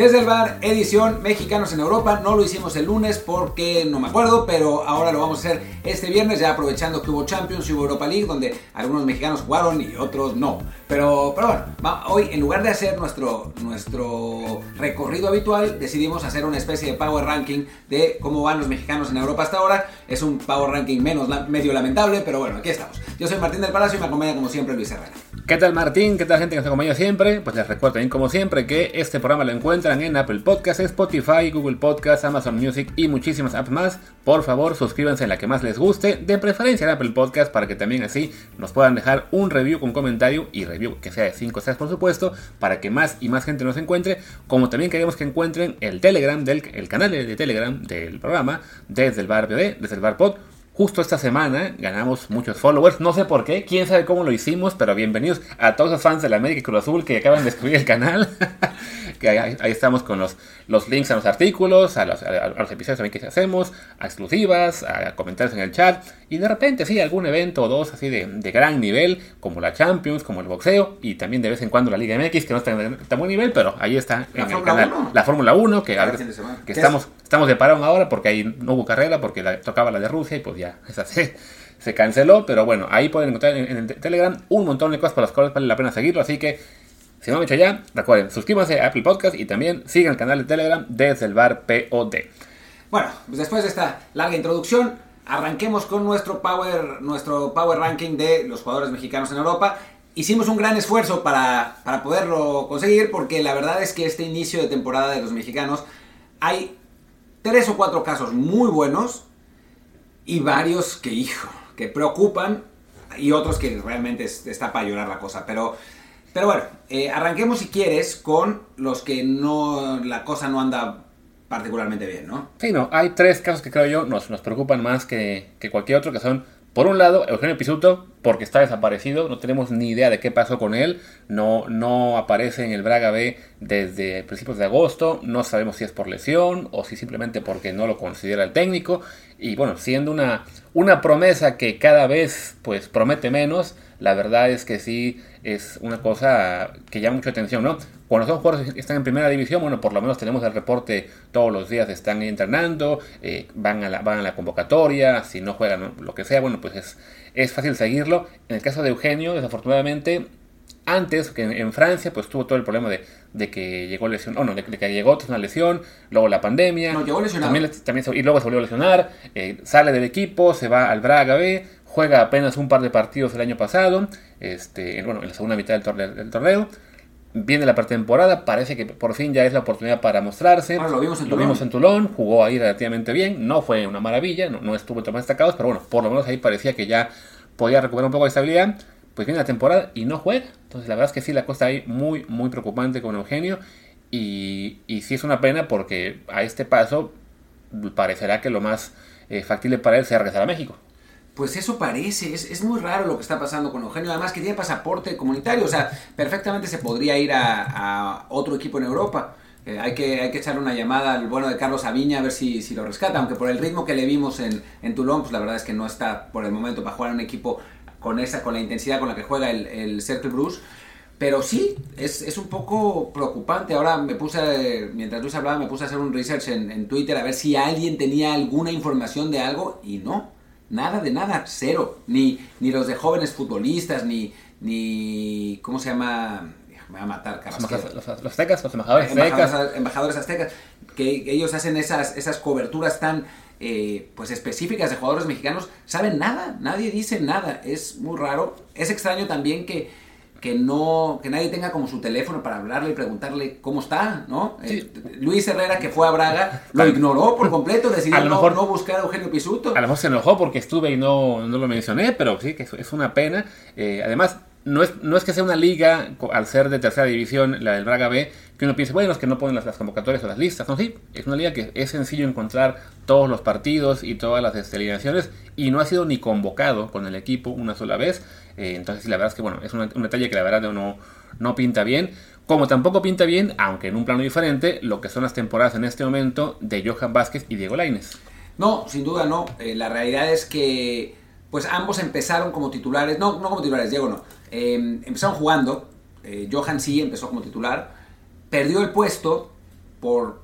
Desde el bar, edición Mexicanos en Europa. No lo hicimos el lunes porque no me acuerdo, pero ahora lo vamos a hacer este viernes, ya aprovechando que hubo Champions y hubo Europa League, donde algunos mexicanos jugaron y otros no. Pero, pero bueno, hoy en lugar de hacer nuestro, nuestro recorrido habitual, decidimos hacer una especie de power ranking de cómo van los mexicanos en Europa hasta ahora. Es un power ranking menos medio lamentable, pero bueno, aquí estamos. Yo soy Martín del Palacio y me acompaña como siempre Luis Herrera. ¿Qué tal Martín? ¿Qué tal gente que nos acompaña siempre? Pues les recuerdo también como siempre que este programa lo encuentran en Apple Podcasts, Spotify, Google Podcasts, Amazon Music y muchísimas apps más. Por favor suscríbanse en la que más les guste, de preferencia en Apple Podcasts para que también así nos puedan dejar un review con comentario y review que sea de 5 estrellas por supuesto, para que más y más gente nos encuentre, como también queremos que encuentren el Telegram del el canal de Telegram del programa desde el bar BD, desde el bar Pod Justo esta semana ganamos muchos followers, no sé por qué, quién sabe cómo lo hicimos, pero bienvenidos a todos los fans de la América Cruz Azul que acaban de descubrir el canal. que ahí, estamos con los, los links a los artículos, a los, episodios también que hacemos, a exclusivas, a comentarios en el chat, y de repente sí, algún evento o dos así de, gran nivel, como la Champions, como el boxeo, y también de vez en cuando la Liga MX, que no está en tan buen nivel, pero ahí está en el canal. La Fórmula 1, que, que estamos, estamos de parón ahora porque ahí no hubo carrera, porque tocaba la de Rusia y pues ya, esa se, se canceló, pero bueno, ahí pueden encontrar en, Telegram un montón de cosas por las cuales vale la pena seguirlo, así que si no han hecho ya, recuerden, suscríbanse a Apple Podcast y también sigan el canal de Telegram desde el bar POD. Bueno, pues después de esta larga introducción, arranquemos con nuestro power, nuestro power ranking de los jugadores mexicanos en Europa. Hicimos un gran esfuerzo para, para poderlo conseguir porque la verdad es que este inicio de temporada de los mexicanos hay tres o cuatro casos muy buenos y varios que, hijo, que preocupan y otros que realmente está para llorar la cosa. Pero pero bueno, eh, arranquemos si quieres con los que no la cosa no anda particularmente bien, ¿no? Sí, no, hay tres casos que creo yo nos, nos preocupan más que, que cualquier otro, que son por un lado, Eugenio Pisuto, porque está desaparecido, no tenemos ni idea de qué pasó con él, no, no aparece en el Braga B desde principios de agosto, no sabemos si es por lesión o si simplemente porque no lo considera el técnico, y bueno, siendo una, una promesa que cada vez pues promete menos, la verdad es que sí es una cosa que llama mucha atención, ¿no? Cuando son jugadores que están en primera división, bueno, por lo menos tenemos el reporte todos los días, están entrenando, eh, van, a la, van a la convocatoria, si no juegan lo que sea, bueno, pues es, es fácil seguirlo. En el caso de Eugenio, desafortunadamente, antes, que en, Francia, pues tuvo todo el problema de, de que llegó lesión, oh, no, de, que llegó una lesión, luego la pandemia, no, llegó lesionado. También, también, y luego se volvió a lesionar, eh, sale del equipo, se va al Braga B, juega apenas un par de partidos el año pasado, este, bueno, en la segunda mitad del torneo, viene la pretemporada, parece que por fin ya es la oportunidad para mostrarse. lo vimos en Tulón. Vimos en Toulon, jugó ahí relativamente bien, no fue una maravilla, no, estuvo tan destacado, pero bueno, por lo menos ahí parecía que ya podía recuperar un poco de estabilidad. Pues viene la temporada y no juega. Entonces la verdad es que sí, la cosa ahí muy, muy preocupante con Eugenio. Y, y sí es una pena porque a este paso parecerá que lo más eh, factible para él sea regresar a México. Pues eso parece, es, muy raro lo que está pasando con Eugenio, además que tiene pasaporte comunitario, o sea, perfectamente se podría ir a, otro equipo en Europa. Eh, hay, que, hay que echarle una llamada al bueno de Carlos Aviña a ver si, si lo rescata, aunque por el ritmo que le vimos en, en Toulon, pues la verdad es que no está por el momento para jugar en un equipo con esa con la intensidad con la que juega el, el Cercle Bruce. Pero sí, es, es, un poco preocupante. Ahora me puse, mientras Luis hablaba, me puse a hacer un research en Twitter a ver si alguien tenía alguna información de algo y no. Nada de nada, cero. Ni, ni los de jóvenes futbolistas, ni, ni ¿cómo se llama? Me va a matar, Los, los, aztecas, los embajadores, aztecas. Embajadores aztecas. Que, ellos hacen esas, esas coberturas tan eh, pues específicas de jugadores mexicanos. Saben nada, nadie dice nada. Es muy raro. Es extraño también que que no que nadie tenga como su teléfono para hablarle y preguntarle cómo está, ¿no? Eh, Luis Herrera que fue a Braga lo ignoró por completo, decidió no, no, buscar a Eugenio Pisuto. A lo mejor se enojó porque estuve y no, no lo mencioné, pero sí que es una pena. Eh, además, no es, no es que sea una liga, al ser de tercera división, la del Braga B, que uno piense, bueno, es que no ponen las, convocatorias o las listas. No, sí, es una liga que es sencillo encontrar todos los partidos y todas las alineaciones y no ha sido ni convocado con el equipo una sola vez. Eh, entonces, la verdad es que, bueno, es un detalle que la verdad no, no pinta bien. Como tampoco pinta bien, aunque en un plano diferente, lo que son las temporadas en este momento de Johan Vázquez y Diego Laines. No, sin duda no. Eh, la realidad es que, pues ambos empezaron como titulares, no, no como titulares, Diego no Em, empezaron jugando, eh, Johan sí empezó como titular, perdió el puesto por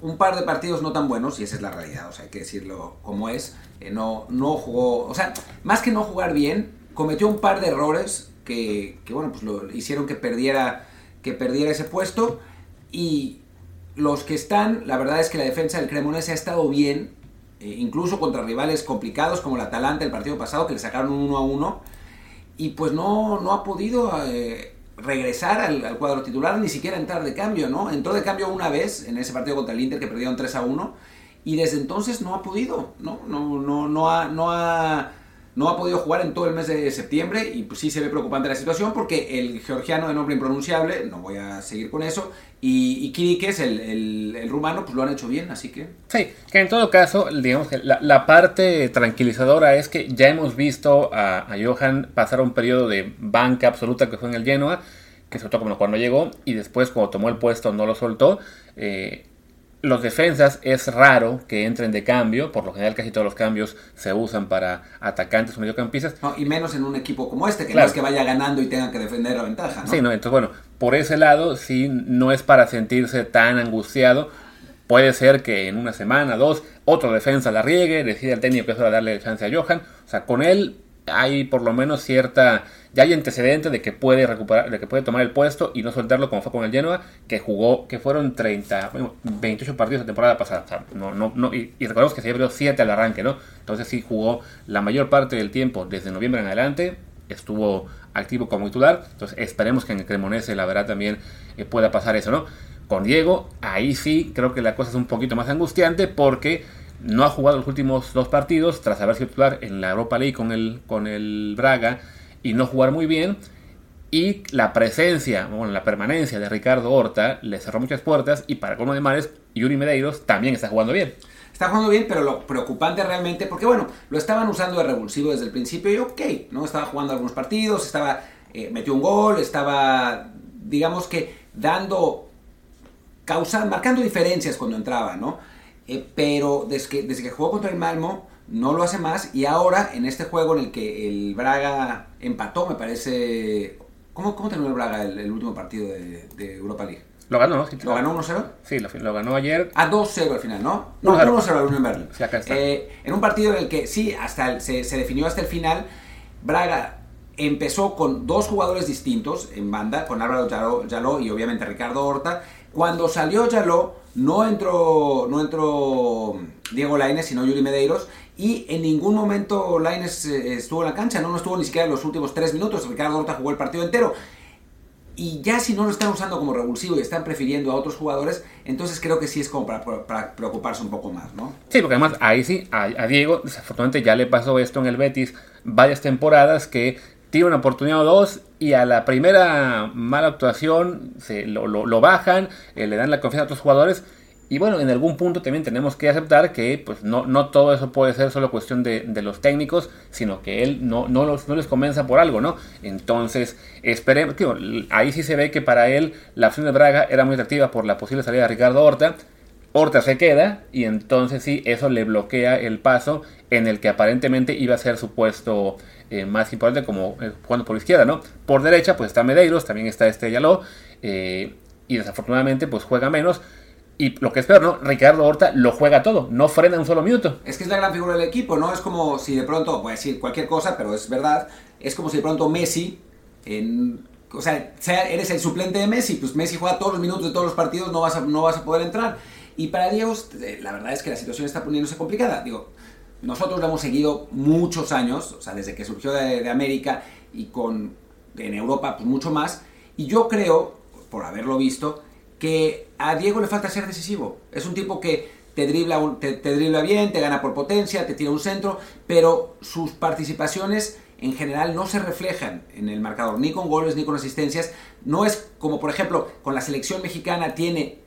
un par de partidos no tan buenos, y esa es la realidad, o sea, hay que decirlo como es, eh, no, no jugó, o sea, más que no jugar bien, cometió un par de errores que, bueno, pues lo hicieron que perdiera, que perdiera ese puesto, y los que están, la verdad es que la defensa del Cremonese ha estado bien, eh, incluso contra rivales complicados como el Atalanta el partido pasado, que le sacaron un 1 a 1, y pues no, no ha podido... Eh, regresar al, cuadro titular, ni siquiera entrar de cambio, ¿no? Entró de cambio una vez en ese partido contra el Inter que perdieron 3 a 1 y desde entonces no ha podido, ¿no? No, no, no, ha, no, ha, no ha podido jugar en todo el mes de septiembre y pues sí se ve preocupante la situación porque el georgiano de nombre impronunciable, no voy a seguir con eso, y, y el, el, rumano, pues lo han hecho bien, así que... Sí, que en todo caso, digamos que la, parte tranquilizadora es que ya hemos visto a, Johan pasar un periodo de banca absoluta que fue en el Genoa, que se como cuando llegó, y después cuando tomó el puesto no lo soltó. Eh, los defensas es raro que entren de cambio, por lo general casi todos los cambios se usan para atacantes o mediocampistas. No, y menos en un equipo como este, que no es que vaya ganando y tenga que defender la ventaja. ¿no? Sí, no, entonces bueno, por ese lado sí no es para sentirse tan angustiado. Puede ser que en una semana, dos, otro defensa la riegue, decide al técnico que es hora darle chance a Johan. O sea, con él hay por lo menos cierta ya hay antecedentes de que puede recuperar, de que puede tomar el puesto y no soltarlo como fue con el Genoa, que jugó, que fueron 30, 28 partidos la temporada pasada. no, no, no, y, recordemos que se abrió 7 al arranque, ¿no? Entonces sí jugó la mayor parte del tiempo, desde noviembre en adelante, estuvo activo como titular. Entonces esperemos que en el Cremonese la verdad también eh, pueda pasar eso, ¿no? Con Diego, ahí sí creo que la cosa es un poquito más angustiante porque no ha jugado los últimos dos partidos tras haber sido titular en la Europa League con el, con el Braga y no jugar muy bien. Y la presencia, bueno, la permanencia de Ricardo Horta le cerró muchas puertas y para colmo de males, Yuri Medeiros también está jugando bien. Está jugando bien, pero lo preocupante realmente, porque bueno, lo estaban usando de revulsivo desde el principio y ok, ¿no? Estaba jugando algunos partidos, estaba, eh, metió un gol, estaba, digamos que dando, causando, marcando diferencias cuando entraba, ¿no? Eh, pero desde que, desde que jugó contra el Malmo, no lo hace más y ahora en este juego en el que el Braga empató, me parece... ¿Cómo, cómo terminó el Braga el, último partido de, Europa League? Lo ganó, ¿no? ¿Lo ganó 1-0? Sí, lo, ganó ayer. A 2-0 al final, ¿no? No, 1-0 al Unión Berlin. Sí, acá está. Eh, en un partido en el que sí, hasta se, se, definió hasta el final, Braga empezó con dos jugadores distintos en banda, con Álvaro Yaló, y obviamente Ricardo Horta. Cuando salió Yaló, no entró, no entró Diego Lainez, sino Yuri Medeiros, y en ningún momento Laines eh, estuvo en la cancha, no, no estuvo ni siquiera en los últimos tres minutos. Ricardo Horta jugó el partido entero. Y ya si no lo están usando como revulsivo y están prefiriendo a otros jugadores, entonces creo que sí es como para, preocuparse un poco más, ¿no? Sí, porque además ahí sí, a, Diego, desafortunadamente ya le pasó esto en el Betis varias temporadas que tiene una oportunidad o dos y a la primera mala actuación se lo, bajan, eh, le dan la confianza a otros jugadores y bueno, en algún punto también tenemos que aceptar que pues, no, no todo eso puede ser solo cuestión de, los técnicos, sino que él no, no, los, no les comienza por algo, ¿no? Entonces, esperemos, ahí sí se ve que para él la opción de Braga era muy atractiva por la posible salida de Ricardo Horta. Horta se queda y entonces sí, eso le bloquea el paso en el que aparentemente iba a ser su puesto eh, más importante como eh, jugando por izquierda, ¿no? Por derecha pues está Medeiros, también está este Yaló eh, y desafortunadamente pues juega menos y lo que es peor, ¿no? Ricardo Horta lo juega todo, no frena un solo minuto. Es que es la gran figura del equipo, ¿no? Es como si de pronto, voy a decir cualquier cosa, pero es verdad, es como si de pronto Messi, en, o sea, eres el suplente de Messi, pues Messi juega todos los minutos de todos los partidos, no vas a, no vas a poder entrar. Y para Diego, eh, la verdad es que la situación está poniéndose complicada. Digo, nosotros lo hemos seguido muchos años, o sea, desde que surgió de, de América y con en Europa, pues mucho más. Y yo creo, por haberlo visto, que a Diego le falta ser decisivo. Es un tipo que te dribla, te, dribla bien, te gana por potencia, te tira un centro, pero sus participaciones en general no se reflejan en el marcador, ni con goles ni con asistencias. No es como, por ejemplo, con la selección mexicana tiene,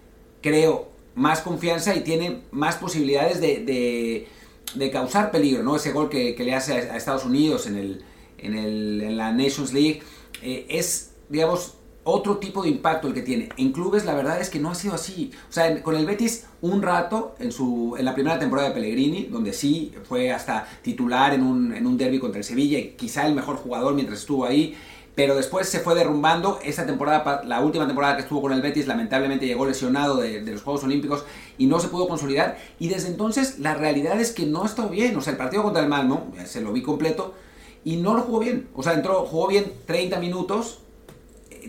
creo, más confianza y tiene más posibilidades de, de, causar peligro, ¿no? Ese gol que, le hace a, Estados Unidos en, el, en, el, en la Nations League eh, es, digamos, otro tipo de impacto el que tiene. En clubes la verdad es que no ha sido así. O sea, con el Betis un rato en, su, en la primera temporada de Pellegrini, donde sí fue hasta titular en un, en un derby contra el Sevilla y quizá el mejor jugador mientras estuvo ahí. pero después se fue derrumbando. Esa temporada, la última temporada que estuvo con el Betis, lamentablemente llegó lesionado de, los Juegos Olímpicos y no se pudo consolidar. Y desde entonces la realidad es que no ha estado bien. O sea, el partido contra el Malmo, se lo vi completo, y no lo jugó bien. O sea, entró, jugó bien 30 minutos eh,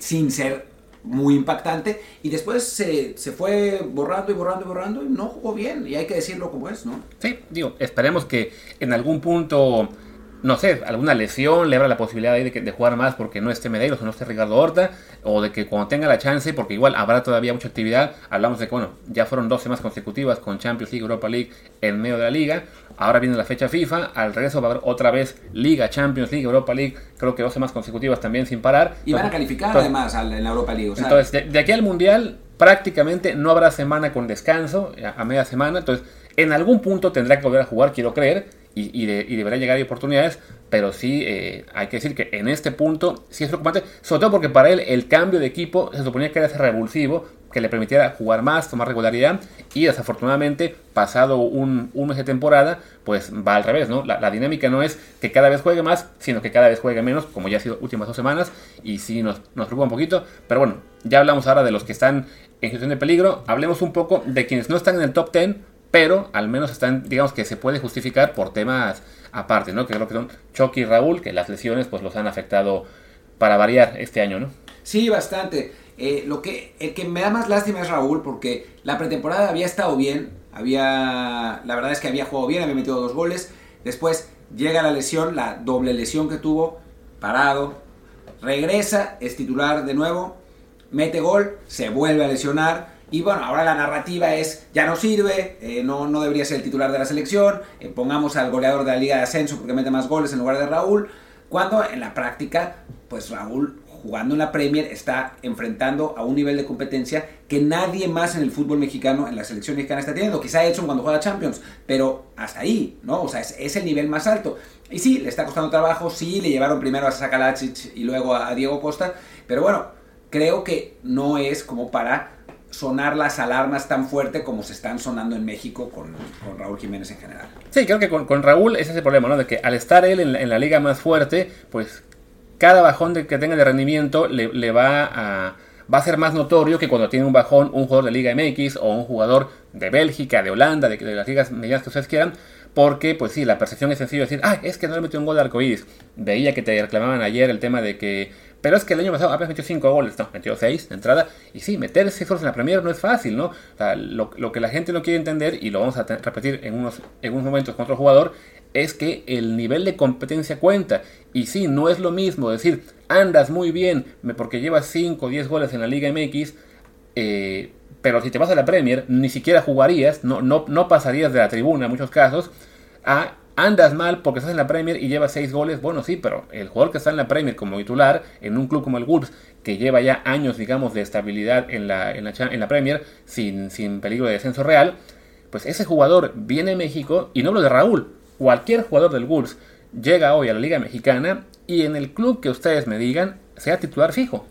sin ser muy impactante y después se, se, fue borrando y borrando y borrando y no jugó bien y hay que decirlo como es, ¿no? Sí, digo, esperemos que en algún punto no sé, alguna lesión le abra la posibilidad de, de, jugar más porque no esté Medeiros o no esté Ricardo Horta, o de que cuando tenga la chance, porque igual habrá todavía mucha actividad, hablamos de que, bueno, ya fueron dos semanas consecutivas con Champions League, Europa League en medio de la liga, ahora viene la fecha FIFA, al regreso va a haber otra vez Liga, Champions League, Europa League, creo que dos semanas consecutivas también sin parar. Y van a calificar además en la Europa League. entonces, de, aquí al Mundial prácticamente no habrá semana con descanso, a, a media semana, entonces en algún punto tendrá que volver a jugar, quiero creer, y, deberá llegar a oportunidades, pero sí eh, hay que decir que en este punto sí es preocupante, sobre todo porque para él el cambio de equipo se suponía que era revulsivo, que le permitiera jugar más, tomar regularidad, y desafortunadamente, pasado un, mes de temporada, pues va al revés, ¿no? La, dinámica no es que cada vez juegue más, sino que cada vez juegue menos, como ya ha sido últimas dos semanas, y sí nos, nos preocupa un poquito, pero bueno, ya hablamos ahora de los que están en situación de peligro, hablemos un poco de quienes no están en el top 10, pero al menos están, digamos que se puede justificar por temas aparte, ¿no? Que creo que son Chucky y Raúl, que las lesiones pues los han afectado para variar este año, ¿no? Sí, bastante. Eh, lo que, el que me da más lástima es Raúl, porque la pretemporada había estado bien, había, la verdad es que había jugado bien, había metido dos goles, después llega la lesión, la doble lesión que tuvo, parado, regresa, es titular de nuevo, mete gol, se vuelve a lesionar, y bueno, ahora la narrativa es, ya no sirve, eh, no, no debería ser el titular de la selección, eh, pongamos al goleador de la Liga de Ascenso porque mete más goles en lugar de Raúl, cuando en la práctica, pues Raúl jugando en la Premier está enfrentando a un nivel de competencia que nadie más en el fútbol mexicano, en la selección mexicana está teniendo. Quizá Edson cuando juega Champions, pero hasta ahí, ¿no? O sea, es, es, el nivel más alto. Y sí, le está costando trabajo, sí, le llevaron primero a Sakalacic y luego a Diego Costa, pero bueno, creo que no es como para sonar las alarmas tan fuerte como se están sonando en México con, Raúl Jiménez en general. Sí, creo que con, Raúl ese es el problema, ¿no? De que al estar él en la, liga más fuerte, pues cada bajón de, que tenga de rendimiento le, va a va a ser más notorio que cuando tiene un bajón un jugador de Liga MX o un jugador de Bélgica, de Holanda, de, las ligas medianas que ustedes quieran, porque pues sí, la percepción es sencillo decir, ah, es que no le metió un gol de arcoíris. Veía que te reclamaban ayer el tema de que pero es que el año pasado apenas metió 5 goles, no, metió 6 de entrada. Y sí, meter 6 goles en la Premier no es fácil, ¿no? O sea, lo, que la gente no quiere entender, y lo vamos a repetir en unos, en unos momentos con otro jugador, es que el nivel de competencia cuenta. Y sí, no es lo mismo decir, andas muy bien porque llevas 5 o 10 goles en la Liga MX, eh, pero si te vas a la Premier, ni siquiera jugarías, no, no, no pasarías de la tribuna en muchos casos, a andas mal porque estás en la Premier y llevas 6 goles, bueno, sí, pero el jugador que está en la Premier como titular, en un club como el Wolves, que lleva ya años, digamos, de estabilidad en la, en la, Premier, sin, sin peligro de descenso real, pues ese jugador viene a México, y no lo de Raúl, cualquier jugador del Wolves llega hoy a la Liga Mexicana y en el club que ustedes me digan, sea titular fijo.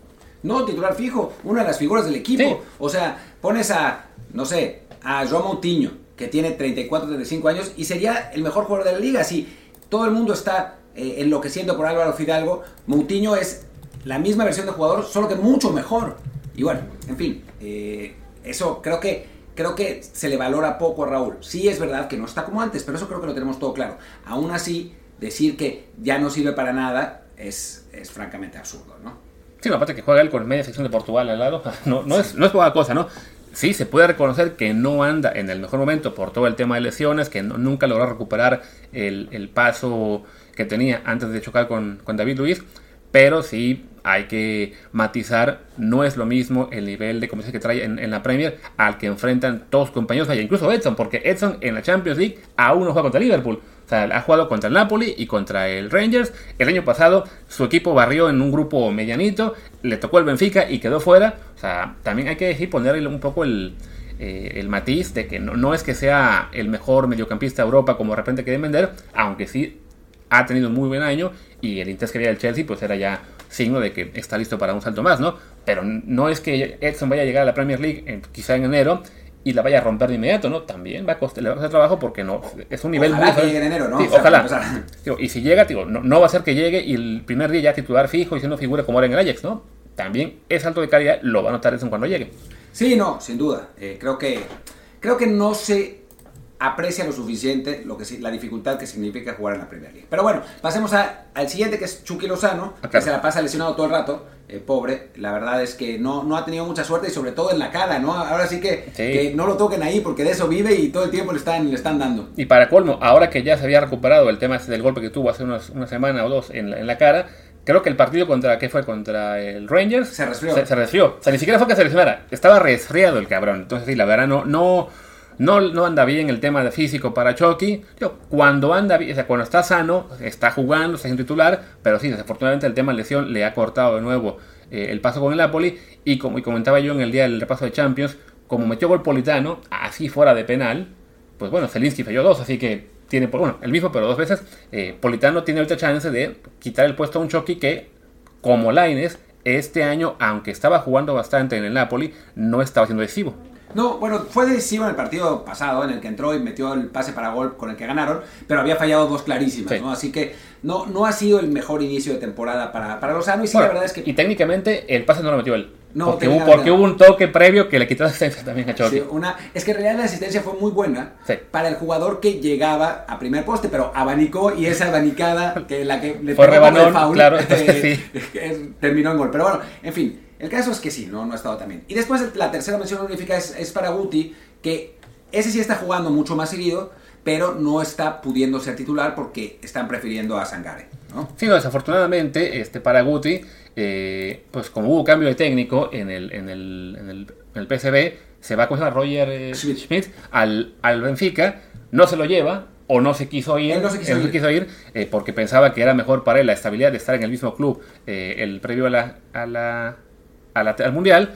No, titular fijo, una de las figuras del equipo. O sea, pones a, no sé, a Joao Moutinho, que tiene 34, 35 años y sería el mejor jugador de la liga. Si todo el mundo está eh, enloqueciendo por Álvaro Fidalgo, Moutinho es la misma versión de jugador, solo que mucho mejor. Y bueno, en fin, eh, eso creo que, creo que se le valora poco a Raúl. Sí es verdad que no está como antes, pero eso creo que lo tenemos todo claro. Aún así, decir que ya no sirve para nada es, es francamente absurdo, ¿no? Sí, aparte que juega él con media sección de Portugal al lado, no, no, es, no es poca cosa, ¿no? Sí, se puede reconocer que no anda en el mejor momento por todo el tema de lesiones, que nunca logró recuperar el, paso que tenía antes de chocar con, David Luis, pero sí hay que matizar, no es lo mismo el nivel de competencia que trae en, la Premier al que enfrentan todos sus compañeros, incluso Edson, porque Edson en la Champions League aún no juega contra Liverpool. O sea, ha jugado contra el Napoli y contra el Rangers. El año pasado su equipo barrió en un grupo medianito, le tocó el Benfica y quedó fuera. O sea, también hay que decir, ponerle un poco el, eh, el matiz de que no, es que sea el mejor mediocampista de Europa como de repente quieren vender, aunque sí ha tenido un muy buen año y el interés que había del Chelsea pues era ya signo de que está listo para un salto más, ¿no? Pero no es que Edson vaya a llegar a la Premier League quizá en enero y la vaya a romper de inmediato, ¿no? También va a costar, le va a costar trabajo porque no es un nivel ojalá muy que llegue en enero, ¿no? Sí, O sea, ojalá. Digo, y si llega, digo, no, no va a ser que llegue y el primer día ya titular fijo y si no figura como era en el Ajax, ¿no? También es alto de calidad, lo va a notar eso cuando llegue. Sí, no, sin duda. Eh, creo que creo que no se aprecia lo suficiente lo que la dificultad que significa jugar en la Premier League. Pero bueno, pasemos a- al siguiente que es Chucky Lozano, Ah, que se la pasa lesionado todo el rato. eh, pobre, la verdad es que no, no ha tenido mucha suerte y sobre todo en la cara, ¿no? Ahora sí que, Sí. que no lo toquen ahí porque de eso vive y todo el tiempo le están, le están dando. Y para colmo, ahora que ya se había recuperado el tema ese del golpe que tuvo hace unos- una semana o dos en la, en la cara, creo que el partido contra, ¿qué fue? Contra el Rangers. Se resfrió. Se, se resfrió. O sea, ni siquiera fue que se lesionara. Estaba resfriado el cabrón. Entonces, sí, la verdad, no, no, no, no anda bien el tema de físico para Chucky. Cuando anda bien, o sea, cuando está sano, está jugando, está en titular, pero sí, desafortunadamente el tema de lesión le ha cortado de nuevo eh, el paso con el Napoli. Y como y comentaba yo en el día del repaso de Champions, como metió gol Politano, así fuera de penal, pues bueno, Zelinski falló dos, así que tiene, por- bueno, el mismo, pero dos veces. eh, Politano tiene ahorita chance de quitar el puesto a un Chucky que, como Laines, este año, aunque estaba jugando bastante en el Napoli, no estaba siendo decisivo. No, bueno, fue decisivo en el partido pasado, en el que entró y metió el pase para gol con el que ganaron, pero había fallado dos clarísimas, Sí. ¿no? Así que no, no ha sido el mejor inicio de temporada para, para Lozano y sí, Bueno, la verdad es que... Y técnicamente el pase no lo metió él. No, porque, hubo, porque hubo un toque previo que le quitó asistencia también a. Sí, una, es que en realidad la asistencia fue muy buena Sí. para el jugador que llegaba a primer poste, pero abanicó y esa abanicada que la que le Fue por el rebanón, foul, claro, entonces eh, sí. terminó en gol. Pero bueno, en fin, el caso es que sí, no, no ha estado tan bien. Y después la tercera mención honorífica es, es para Guti, que ese sí está jugando mucho más seguido, pero no está pudiendo ser titular porque están prefiriendo a Sangare, ¿no? Sí, no, desafortunadamente, este, para Guti, eh, pues como hubo cambio de técnico en el, en el, en el, en el PSV, se va a coger a Roger eh, Schmidt. Schmidt al, al Benfica, no se lo lleva o no se quiso ir, Él no se quiso ir. ir, eh, porque pensaba que era mejor para él la estabilidad de estar en el mismo club el previo a la, a la, a la- al Mundial.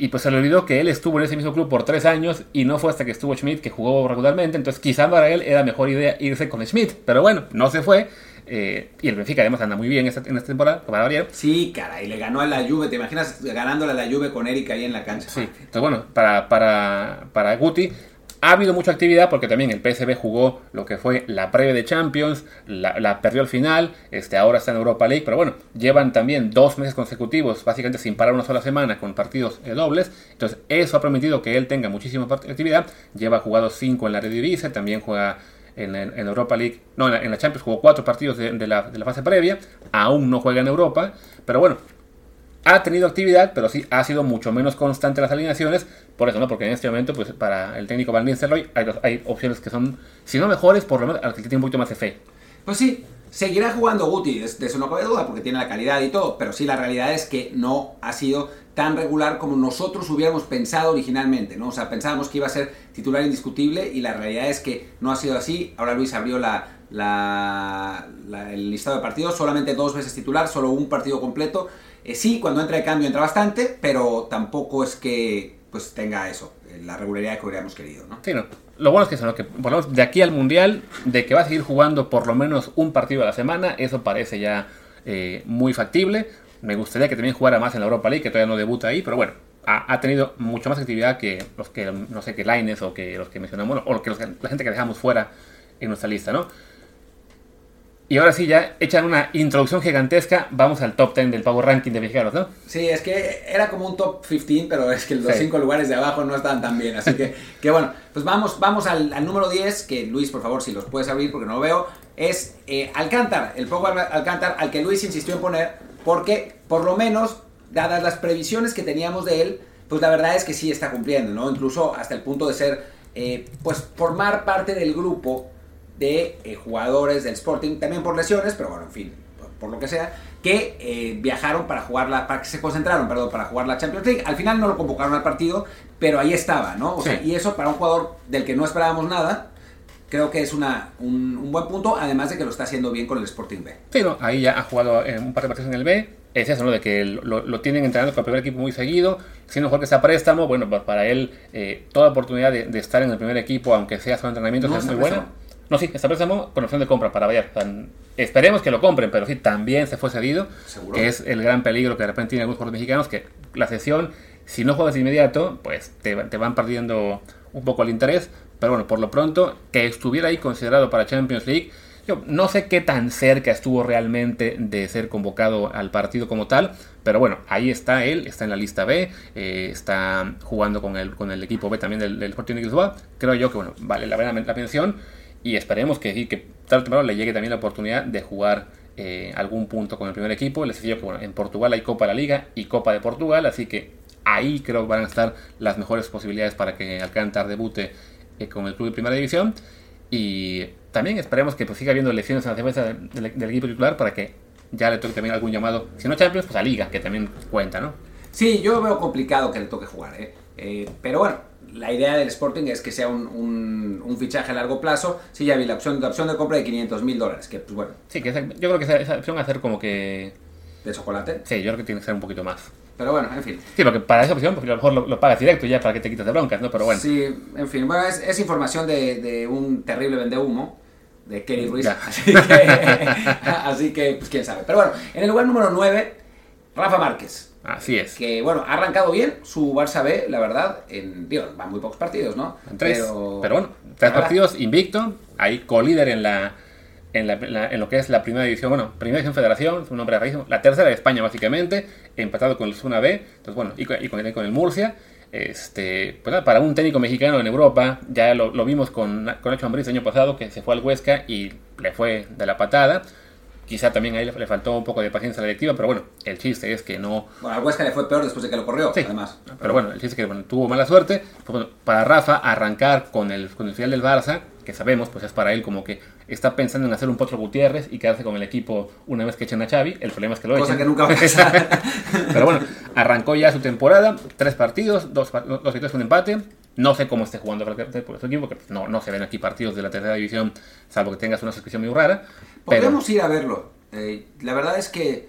Y pues se le olvidó que él estuvo en ese mismo club por tres años y no fue hasta que estuvo Schmidt que jugó regularmente. Entonces quizá para él era mejor idea irse con Schmidt. Pero bueno, no se fue. eh, y el Benfica además anda muy bien esta- en esta temporada, para variar. Sí, caray, le ganó a la Juve, ¿te imaginas ganándole a la Juve con Eric ahí en la cancha? Sí, entonces bueno, para, para, para Guti ha habido mucha actividad porque también el PSV jugó lo que fue la previa de Champions, la, perdió al final, este, ahora está en Europa League, pero bueno, llevan también dos meses consecutivos, básicamente sin parar una sola semana con partidos dobles, entonces eso ha permitido que él tenga muchísima actividad, lleva jugado cinco en la Eredivisie, también juega en, en- Europa League, no, en la, Champions jugó cuatro partidos de la fase previa, aún no juega en Europa, pero bueno, ha tenido actividad, pero sí ha sido mucho menos constante las alineaciones. Por eso, ¿no? Porque en este momento, pues para el técnico Van Nistelrooy hay, hay opciones que son, si no mejores, por lo menos al que tiene un poquito más de fe. Pues sí, seguirá jugando Guti, de eso no cabe duda, porque tiene la calidad y todo, pero sí, la realidad es que no ha sido tan regular como nosotros hubiéramos pensado originalmente, ¿no? O sea, pensábamos que iba a ser titular indiscutible y la realidad es que no ha sido así. Ahora Luis abrió la, la- la- el listado de partidos, solamente dos veces titular, solo un partido completo. Eh, sí, cuando entra de cambio entra bastante, pero tampoco es que pues tenga eso, eh, la regularidad que hubiéramos querido, ¿no? Sí. Lo bueno es que, eso, que por lo menos de aquí al Mundial, de que va a seguir jugando por lo menos un partido a la semana, eso parece ya eh, muy factible. Me gustaría que también jugara más en la Europa League, que todavía no debuta ahí, pero bueno, ha, tenido mucha más actividad que los que, no sé, que Laines o que los que mencionamos, o que los que- la gente que dejamos fuera en nuestra lista, ¿no? Y ahora sí, ya echan una introducción gigantesca, vamos al top 10 del Power Ranking de mexicanos, ¿no? Sí, es que era como un top 15, pero es que los Sí. cinco lugares de abajo no estaban tan bien. Así que, que bueno, pues vamos, vamos al, al número 10, que Luis, por favor, si los puedes abrir porque no lo veo. Es eh, Alcántar, el Al- Alcántar al que Luis insistió en poner, porque por lo menos, dadas las previsiones que teníamos de él, pues la verdad es que sí está cumpliendo, ¿no? Incluso hasta el punto de ser, eh, pues formar parte del grupo de eh, jugadores del Sporting, también por lesiones, pero bueno, en fin, por, por lo que sea, que eh, viajaron para jugar la, para que se concentraron, perdón, para jugar la Champions League. Al final no lo convocaron al partido, pero ahí estaba, ¿no? O sea, Sí. y eso para un jugador del que no esperábamos nada, creo que es una, un, un buen punto, además de que lo está haciendo bien con el Sporting B. Sí, no, ahí ya ha jugado en un par de partidos en el B. Es eso, ¿no? De que lo, lo tienen entrenando con el primer equipo muy seguido. Siendo un jugador que está a préstamo, bueno, pa- para él eh, toda oportunidad de, de estar en el primer equipo, aunque sea solo entrenamiento, No, es muy buena. No, sí, está préstamo con opción de compra para. Tan- esperemos que lo compren, pero sí, también se fue cedido. Seguro. Que es el gran peligro que de repente tienen algunos jugadores mexicanos, que la sesión, si no juegas de inmediato, pues te, te van perdiendo un poco el interés, pero bueno, por lo pronto, que estuviera ahí considerado para Champions League, yo no sé qué tan cerca estuvo realmente de ser convocado al partido como tal, pero bueno, ahí está él, está en la lista B, eh, está jugando con el, con el equipo B también del, del Sporting Lisboa. Creo yo que bueno, vale la pena la pensión y esperemos que, que tal vez le llegue también la oportunidad de jugar eh, algún punto con el primer equipo. Les decía que bueno, en Portugal hay Copa de la Liga y Copa de Portugal, así que ahí creo que van a estar las mejores posibilidades para que Alcántar debute eh, con el club de primera división. Y también esperemos que pues, siga habiendo elecciones en la defensa del, del, equipo titular para que ya le toque también algún llamado, si no Champions, pues a Liga, que también cuenta, ¿no? Sí, yo veo complicado que le toque jugar, ¿eh? eh pero bueno, la idea del Sporting es que sea un, un, un, fichaje a largo plazo. Sí, ya vi la opción, la opción de compra de 500 mil dólares, que pues bueno. Sí, que esa, yo creo que esa, esa opción va a ser como que... ¿De chocolate? Sí, yo creo que tiene que ser un poquito más. Pero bueno, en fin. Sí, porque para esa opción, pues a lo mejor lo, lo, pagas directo ya para que te quites de broncas, ¿no? Pero bueno. Sí, en fin. Bueno, es, es información de, de, un terrible vendehumo de Kenny Ruiz. Así que, así que, pues quién sabe. Pero bueno, en el lugar número 9, Rafa Márquez. Así es. Que bueno, ha arrancado bien su Barça B, la verdad. En, digo, van muy pocos partidos, ¿no? En tres. Pero, pero bueno, tres partidos invicto. Ahí colíder en la, en, la, la, en, lo que es la primera división, bueno, primera división federación, es un nombre rarísimo, la tercera de España básicamente, empatado con el Zona B, entonces bueno, y con, y con, con el Murcia. Este, pues nada, para un técnico mexicano en Europa, ya lo, lo vimos con, con Nacho Ambriz el año pasado, que se fue al Huesca y le fue de la patada. Quizá también ahí le, faltó un poco de paciencia a la directiva, pero bueno, el chiste es que no. Bueno, al Huesca le fue peor después de que lo corrió, sí, además. Pero, bueno, el chiste es que bueno, tuvo mala suerte. Pues, para Rafa, arrancar con el, con el final del Barça, que sabemos, pues es para él como que está pensando en hacer un Potro Gutiérrez y quedarse con el equipo una vez que echen a Xavi. El problema es que lo Cosa echen. que nunca va a pasar. pero bueno, arrancó ya su temporada, tres partidos, dos, dos victorias, un empate. No sé cómo esté jugando por su equipo, porque no, no se ven aquí partidos de la tercera división, salvo que tengas una suscripción muy rara. Podemos pero... ir a verlo. Eh, la verdad es que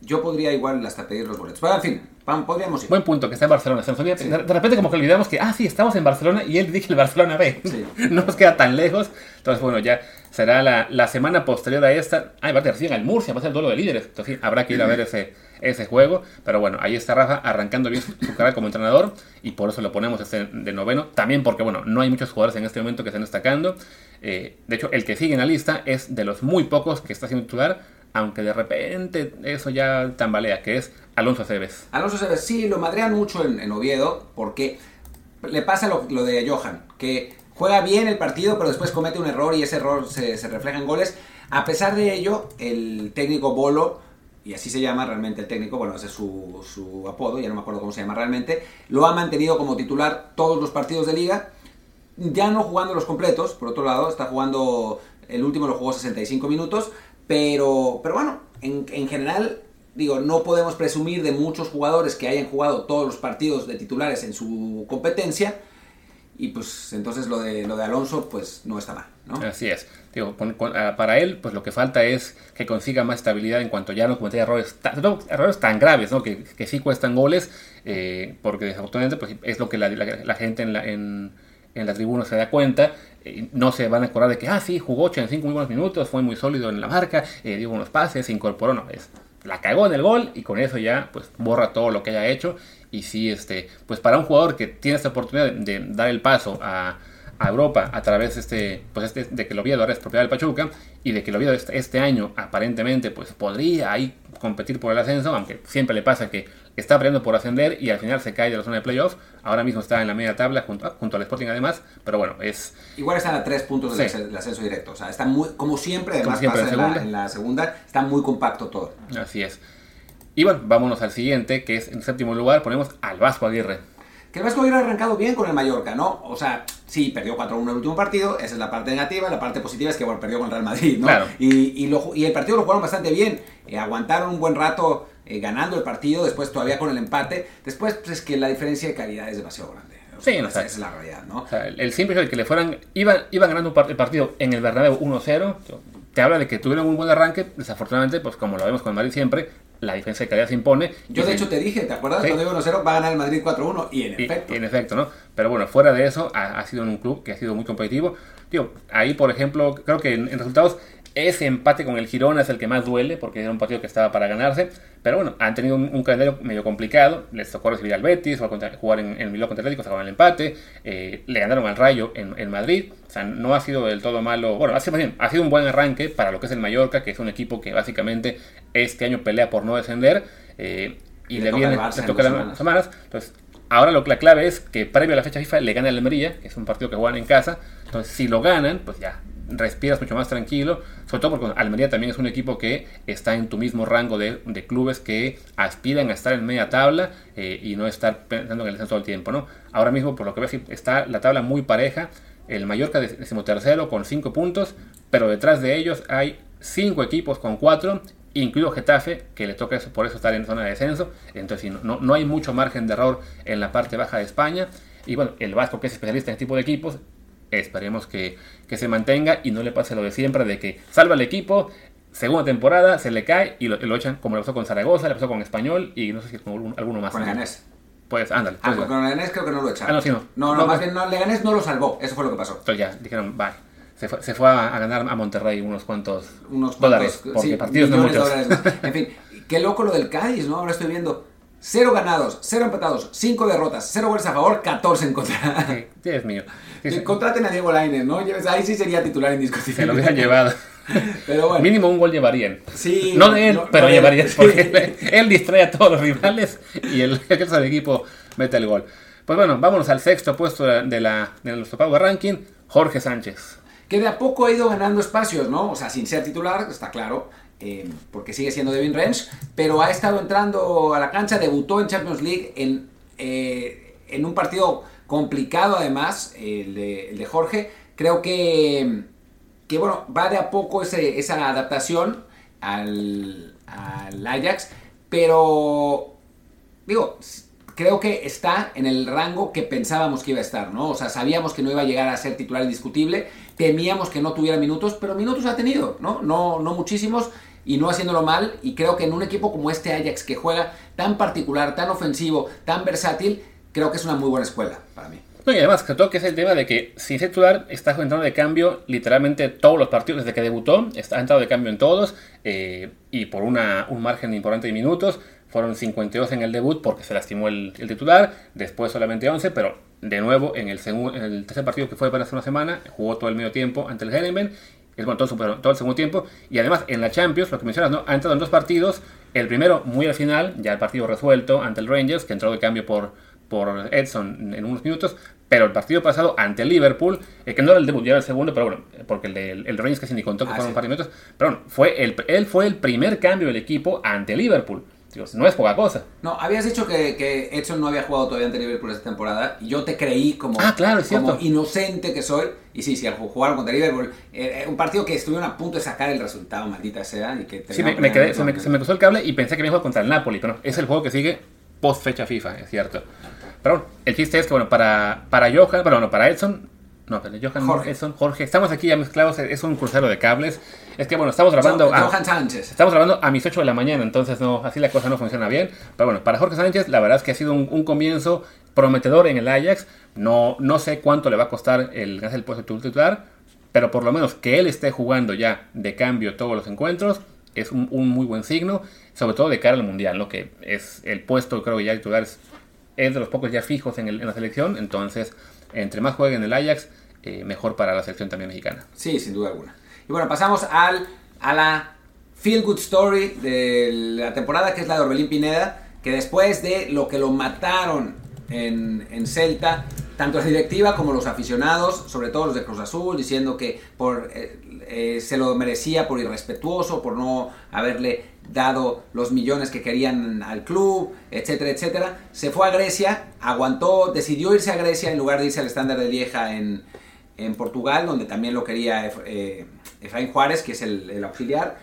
yo podría igual hasta pedir los boletos. Pero en fin, podríamos ir. Buen punto, que está en Barcelona. Se olvida, sí. De repente como que olvidamos que, ah, sí, estamos en Barcelona y él dije el Barcelona B. Sí. no nos queda tan lejos. Entonces, bueno, ya será la, la semana posterior a esta. Ah, va a recién al Murcia, va a ser el duelo de líderes. Entonces, habrá que ir a ver ese, ese juego. Pero bueno, ahí está Rafa arrancando bien su carrera como entrenador y por eso lo ponemos este de noveno. También porque, bueno, no hay muchos jugadores en este momento que estén destacando. Eh, de hecho, el que sigue en la lista es de los muy pocos que está siendo titular, aunque de repente eso ya tambalea, que es Alonso Cebes. Alonso Cebes, sí, lo madrean mucho en, Oviedo porque le pasa lo, de Johan, que juega bien el partido, pero después comete un error y ese error se refleja en goles. A pesar de ello, el técnico Bolo y así se llama realmente el técnico, bueno, ese es su, su, apodo, ya no me acuerdo cómo se llama realmente, lo ha mantenido como titular todos los partidos de liga, ya no jugando los completos, por otro lado, está jugando, el último lo jugó 65 minutos, pero, pero bueno, en, en general, digo, no podemos presumir de muchos jugadores que hayan jugado todos los partidos de titulares en su competencia, y pues entonces lo de, lo de Alonso pues no está mal, ¿no? Así es. Digo, uh, para él pues lo que falta es que consiga más estabilidad en cuanto ya no cometa errores, no, errores tan graves, ¿no? Que, sí cuestan goles, eh, porque desafortunadamente pues, es lo que la gente en la, en, en la tribuna se da cuenta, eh, no se van a acordar de que, ah, sí, jugó 85 muy buenos minutos, fue muy sólido en la marca, eh, dio unos pases, se incorporó, no, es la cagó en el gol y con eso ya pues borra todo lo que haya hecho y sí este pues para un jugador que tiene esta oportunidad de, de dar el paso a, a, Europa a través de este pues este, de que el Oviedo ahora es propiedad del Pachuca y de que el Oviedo este, este año aparentemente pues podría ahí competir por el ascenso aunque siempre le pasa que está peleando por ascender y al final se cae de la zona de playoff. Ahora mismo está en la media tabla junto, junto al Sporting además, pero bueno, es... Igual están a tres puntos del, sí. ascenso directo. O sea, está muy, como siempre, además como siempre pasa en, la, en, la, segunda, está muy compacto todo. Así es. Y bueno, vámonos al siguiente, que es en séptimo lugar, ponemos al Vasco Aguirre. Que el Vasco Aguirre ha arrancado bien con el Mallorca, ¿no? O sea, sí, perdió 4-1 en el último partido, esa es la parte negativa, la parte positiva es que bueno, perdió con Real Madrid, ¿no? Claro. Y, y, lo, y el partido lo jugaron bastante bien, eh, aguantaron un buen rato eh, ganando el partido, después todavía con el empate. Después, pues es que la diferencia de calidad es demasiado grande. Sí, no, o sea, esa es la realidad, ¿no? O sea, el, simple hecho de que le fueran, iban, iban ganando el partido en el Bernabéu 1-0, te habla de que tuvieron un buen arranque, desafortunadamente, pues como lo vemos con el Madrid siempre, la diferencia de calidad se impone. Yo de hecho te dije, ¿te acuerdas? Sí. Cuando iba 1-0 va a ganar el Madrid 4-1 y en y, efecto. En efecto, ¿no? Pero bueno, fuera de eso, ha, ha, sido un club que ha sido muy competitivo. Tío, ahí por ejemplo, creo que en, en resultados Ese empate con el Girona es el que más duele porque era un partido que estaba para ganarse. Pero bueno, han tenido un, calendario medio complicado. Les tocó recibir al Betis, o jugar en, el Milán contra Atlético, sacaron el empate. Eh, le ganaron al Rayo en, Madrid. O sea, no ha sido del todo malo. Bueno, ha sido, bien, ha sido un buen arranque para lo que es el Mallorca, que es un equipo que básicamente este año pelea por no descender. Eh, y, le, viene, le toca las semanas. Entonces, ahora lo, la clave es que previo a la fecha FIFA le gana el Almería, que es un partido que juegan en casa. Entonces, si lo ganan, pues ya respiras mucho más tranquilo, sobre todo porque Almería también es un equipo que está en tu mismo rango de, clubes que aspiran a estar en media tabla eh, y no estar pensando en el descenso todo el tiempo, ¿no? Ahora mismo, por lo que veo, está la tabla muy pareja, el Mallorca decimotercero con 5 puntos, pero detrás de ellos hay 5 equipos con 4, incluido Getafe, que le toca eso, por eso estar en zona de descenso, entonces no, no hay mucho margen de error en la parte baja de España, y bueno, el Vasco, que es especialista en este tipo de equipos, Esperemos que, se mantenga y no le pase lo de siempre de que salva el equipo, segunda temporada, se le cae y lo, echan como le pasó con Zaragoza, le pasó con Español y no sé si con alguno más. Con Leganés. Pues ándale. Ah, pues con Leganés creo que no lo echaron. Ah, no, sí, no. No, no, más bien no, Leganés no lo salvó, eso fue lo que pasó. Entonces ya, dijeron, bye. Se fue, se fue a, ganar a Monterrey unos cuantos unos dólares, porque partidos no muchos. en fin, qué loco lo del Cádiz, ¿no? Ahora estoy viendo 0 ganados, 0 empatados, 5 derrotas, 0 goles a favor, 14 en contra. Sí, Dios mío. Que contraten a Diego Lainez, ¿no? Ahí sí sería titular indiscutible. Se lo hubieran llevado. Pero bueno. Mínimo un gol llevarían. Sí. No de él, pero llevarían. Porque él, distrae a todos los rivales y el resto del equipo mete el gol. Pues bueno, vámonos al sexto puesto de, la, de nuestro Power Ranking, Jorge Sánchez. Que de a poco ha ido ganando espacios, ¿no? O sea, sin ser titular, está claro. Eh, porque sigue siendo Devin Range, pero ha estado entrando a la cancha, debutó en Champions League en, eh, en un partido complicado además, el de, Jorge. Creo que, que, bueno, va de a poco esa adaptación al, al Ajax, pero digo, creo que está en el rango que pensábamos que iba a estar, ¿no? O sea, sabíamos que no iba a llegar a ser titular indiscutible, temíamos que no tuviera minutos, pero minutos ha tenido, ¿no? No, no muchísimos y no haciéndolo mal. Y creo que en un equipo como este Ajax que juega tan particular, tan ofensivo, tan versátil, creo que es una muy buena escuela para mí. No, y además, creo que es el tema de que sin ser titular está entrando de cambio literalmente todos los partidos desde que debutó, está entrado de cambio en todos eh, y por una, un margen importante de minutos. Fueron 52 en el debut porque se lastimó el, titular, después solamente 11, pero de nuevo en el, en el tercer partido que fue para hace una semana, jugó todo el medio tiempo ante el Herenben es bueno, todo, todo, el segundo tiempo. Y además en la Champions, lo que mencionas, ¿no? ha entrado en dos partidos. El primero muy al final, ya el partido resuelto ante el Rangers, que entró de cambio por, por Edson en unos minutos. Pero el partido pasado ante el Liverpool, eh, que no era el debut, ya era el segundo, pero bueno, porque el, de, el Rangers casi ni contó que ah, fueron un par de minutos. Pero bueno, fue el, él fue el primer cambio del equipo ante el Liverpool no es poca cosa. No, habías dicho que, que, Edson no había jugado todavía ante Liverpool esta temporada y yo te creí como, ah, claro, como inocente que soy. Y sí, sí, jugaron contra Liverpool. Eh, eh, un partido que estuvieron a punto de sacar el resultado, maldita sea. Y que sí, me, quedé, se, me, se, me, cruzó el cable y pensé que me iba contra el Napoli, pero no, es el juego que sigue post fecha FIFA, es cierto. Pero bueno, el chiste es que, bueno, para, para Johan, bueno, para Edson, no, pero Johan Jorge. Jorge. Estamos aquí ya mezclados, es un crucero de cables. Es que bueno, estamos grabando. a, Johan Sánchez. Estamos grabando a mis 8 de la mañana, entonces no, así la cosa no funciona bien. Pero bueno, para Jorge Sánchez, la verdad es que ha sido un, comienzo prometedor en el Ajax. No, no sé cuánto le va a costar el el puesto de titular, pero por lo menos que él esté jugando ya de cambio todos los encuentros es un, muy buen signo, sobre todo de cara al mundial, ¿no? Que es el puesto, creo que ya titular es, de los pocos ya fijos en, en la selección, entonces entre más jueguen el Ajax, eh, mejor para la selección también mexicana. Sí, sin duda alguna. Y bueno, pasamos al, a la feel good story de la temporada, que es la de Orbelín Pineda, que después de lo que lo mataron en, en Celta, tanto la directiva como los aficionados, sobre todo los de Cruz Azul, diciendo que por, eh, eh, se lo merecía por irrespetuoso, por no haberle dado los millones que querían al club, etcétera, etcétera. Se fue a Grecia, aguantó, decidió irse a Grecia en lugar de irse al estándar de Lieja en, en Portugal, donde también lo quería eh, Efraín Juárez, que es el, auxiliar.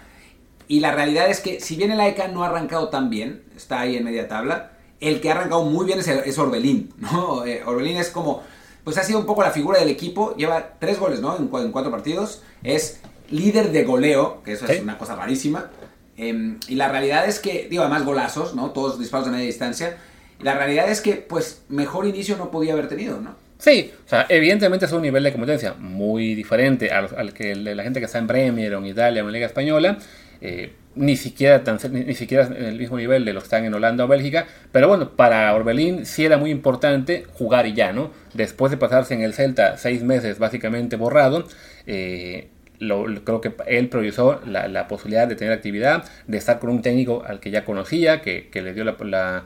Y la realidad es que, si bien el AECA no ha arrancado tan bien, está ahí en media tabla, el que ha arrancado muy bien es, Orbelín, ¿no? Eh, Orbelín es como, pues ha sido un poco la figura del equipo, lleva tres goles, ¿no? En, cuatro partidos, es líder de goleo, que eso es una cosa rarísima. Em, y la realidad es que, digo, además golazos, ¿no? Todos disparos de media distancia. Y la realidad es que, pues, mejor inicio no podía haber tenido, ¿no? Sí, o sea, evidentemente es un nivel de competencia muy diferente al, que la gente que está en Premier o en Italia o en Liga Española. Eh, ni siquiera tan, ni, siquiera en el mismo nivel de los que están en Holanda o Bélgica, pero bueno, para Orbelín sí era muy importante jugar y ya, ¿no? Después de pasarse en el Celta seis meses básicamente borrado, eh, lo, creo que él priorizó la, posibilidad de tener actividad, de estar con un técnico al que ya conocía, que, le dio la,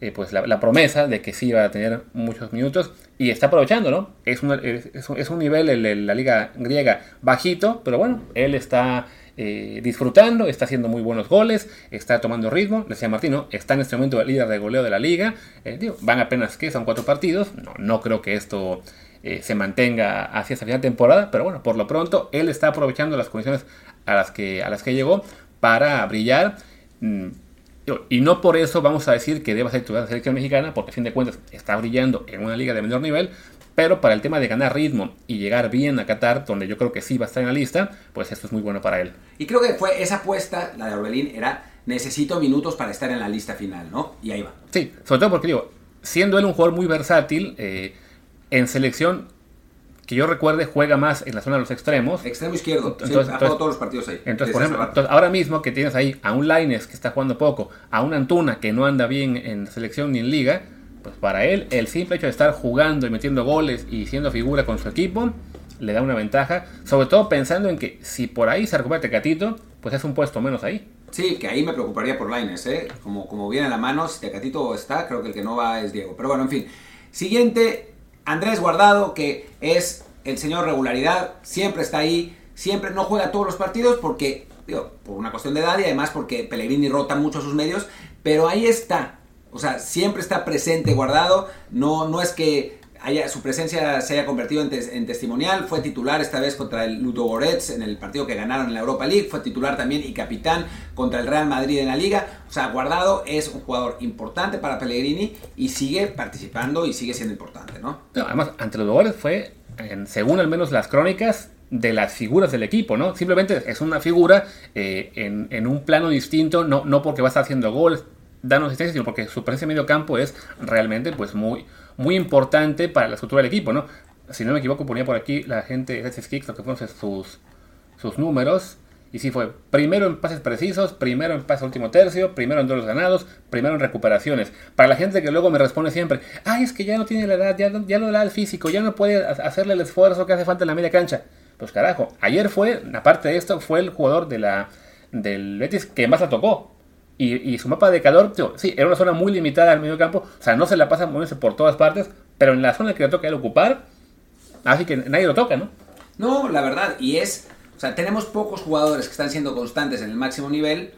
eh, pues la, promesa de que sí iba a tener muchos minutos y está aprovechando, ¿no? Es, es, un nivel en la liga griega bajito, pero bueno, él está eh, disfrutando, está haciendo muy buenos goles, está tomando ritmo, decía Martino, está en este momento el líder de goleo de la liga, eh, van apenas que son cuatro partidos, no, no creo que esto se mantenga hacia esta final temporada, pero bueno, por lo pronto él está aprovechando las condiciones a las que, a las que llegó para brillar. Mm, y no por eso vamos a decir que deba ser titular de la selección mexicana, porque a fin de cuentas está brillando en una liga de menor nivel, pero para el tema de ganar ritmo y llegar bien a Qatar, donde yo creo que sí va a estar en la lista, pues esto es muy bueno para él. Y creo que fue esa apuesta, la de Orbelín, era necesito minutos para estar en la lista final, ¿no? Y ahí va. Sí, sobre todo porque digo, siendo él un jugador muy versátil, eh, en selección que yo recuerde, juega más en la zona de los extremos. Extremo izquierdo. Entonces, ha jugado todos los partidos ahí. Entonces, por ejemplo, ahora mismo que tienes ahí a un Laines que está jugando poco, a un Antuna que no anda bien en selección ni en liga, pues para él el simple hecho de estar jugando y metiendo goles y siendo figura con su equipo le da una ventaja, sobre todo pensando en que si por ahí se recupera Tecatito, pues es un puesto menos ahí. Sí, que ahí me preocuparía por Laines, ¿eh? Como, como viene a la mano, si Tecatito está, creo que el que no va es Diego. Pero bueno, en fin. Siguiente, Andrés Guardado, que es el señor regularidad, siempre está ahí, siempre no juega todos los partidos porque, digo, por una cuestión de edad y además porque Pellegrini rota mucho sus medios, pero ahí está. O sea, siempre está presente guardado, no, no es que haya, su presencia se haya convertido en, testimonial, fue titular esta vez contra el Ludogorets en el partido que ganaron en la Europa League, fue titular también y capitán contra el Real Madrid en la liga. O sea, Guardado es un jugador importante para Pellegrini y sigue participando y sigue siendo importante, ¿no? además, ante los Ludogorets fue, según al menos las crónicas, de las figuras del equipo, ¿no? Simplemente es una figura eh, en, en, un plano distinto, no, no porque va a estar haciendo goles, dando asistencia, sino porque su presencia en medio campo es realmente pues muy, muy importante para la estructura del equipo, ¿no? Si no me equivoco, ponía por aquí la gente de Kicks, lo que conoce sus, sus números. Y sí fue primero en pases precisos, primero en pases último tercio, primero en duelos ganados, primero en recuperaciones. Para la gente que luego me responde siempre, ay, es que ya no tiene la edad, ya ya no le da el físico, ya no puede hacerle el esfuerzo que hace falta en la media cancha. Pues carajo, ayer fue, aparte de esto, fue el jugador de la, del Betis que más la tocó. Y, su mapa de calor, sí, era una zona muy limitada al medio campo, o sea, no se la pasa moviéndose por todas partes, pero en la zona que le toca él ocupar, así que nadie lo toca, ¿no? No, la verdad, y es, o sea, tenemos pocos jugadores que están siendo constantes en el máximo nivel,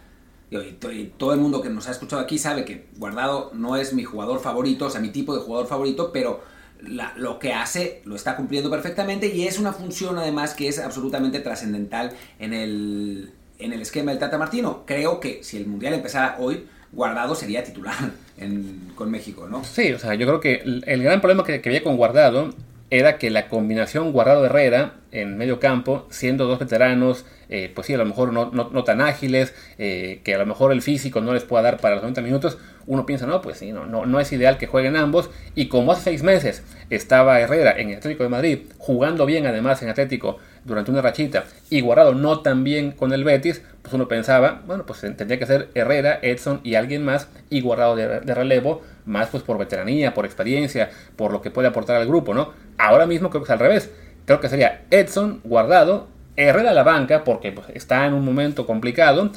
y, todo el mundo que nos ha escuchado aquí sabe que Guardado no es mi jugador favorito, o sea, mi tipo de jugador favorito, pero lo que hace lo está cumpliendo perfectamente y es una función además que es absolutamente trascendental en el en el esquema del Tata Martino. Creo que si el Mundial empezara hoy, Guardado sería titular con México, ¿no? Sí, o sea, yo creo que el, gran problema que, había con Guardado era que la combinación Guardado-Herrera en medio campo, siendo dos veteranos, eh, pues sí, a lo mejor no, no, tan ágiles, eh, que a lo mejor el físico no les pueda dar para los 90 minutos, uno piensa, no, pues sí, no, no, no es ideal que jueguen ambos. Y como hace seis meses estaba Herrera en el Atlético de Madrid, jugando bien además en Atlético, durante una rachita y Guardado no tan bien con el Betis, pues uno pensaba, bueno, pues tendría que ser Herrera, Edson y alguien más y Guardado de, relevo, más pues por veteranía, por experiencia, por lo que puede aportar al grupo, ¿no? Ahora mismo creo que es al revés. Creo que sería Edson, Guardado, Herrera a la banca, porque pues, está en un momento complicado,